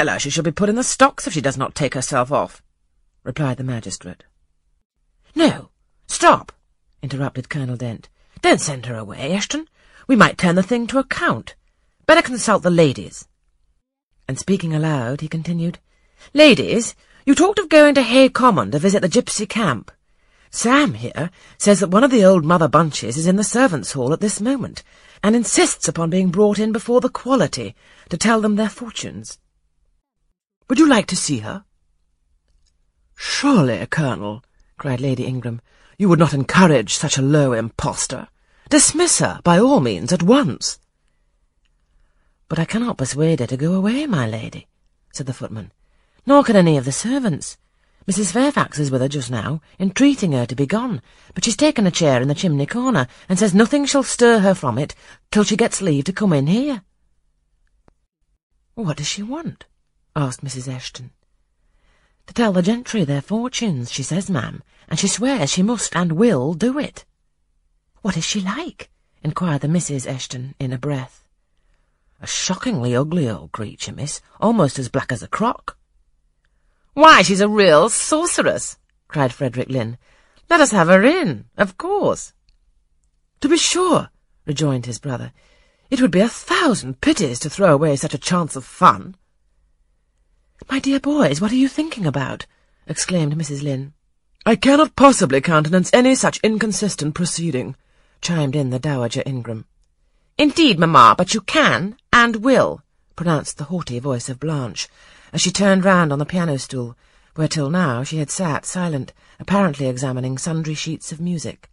tell her she shall be put in the stocks if she does not take herself off, replied the magistrate. No, stop, interrupted Colonel Dent. Don't send her away, Eshton. We might turn the thing to account. Better consult the ladies. And speaking aloud, he continued, Ladies, you talked of going to Hay Common to visit the gipsy camp. Sam here says that one of the old Mother Bunches is in the servants' hall at this moment, and insists upon being brought in before the quality to tell them their fortunes. Would you like to see her? Surely, Colonel, cried Lady Ingram, you would not encourage such a low impostor. Dismiss her, by all means, at once. But I cannot persuade her to go away, my lady, said the footman, nor can any of the servants. Mrs. Fairfax is with her just now, entreating her to be gone, but she's taken a chair in the chimney corner, and says nothing shall stir her from it till she gets leave to come in here. What does she want? Asked Mrs. Eshton. To tell the gentry their fortunes, she says, ma'am, and she swears she must and will do it. What is she like? inquired the Misses Eshton in a breath. A shockingly ugly old creature, miss, almost as black as a crock. Why, she's a real sorceress, cried Frederick Lynn. Let us have her in, of course. To be sure, rejoined his brother. It would be a thousand pities to throw away such a chance of fun. My dear boys, what are you thinking about? exclaimed Mrs. Lynn. I cannot possibly countenance any such inconsistent proceeding, chimed in the Dowager Ingram. Indeed, mamma, but you can and will, pronounced the haughty voice of Blanche, as she turned round on the piano-stool, where till now she had sat silent, apparently examining sundry sheets of music.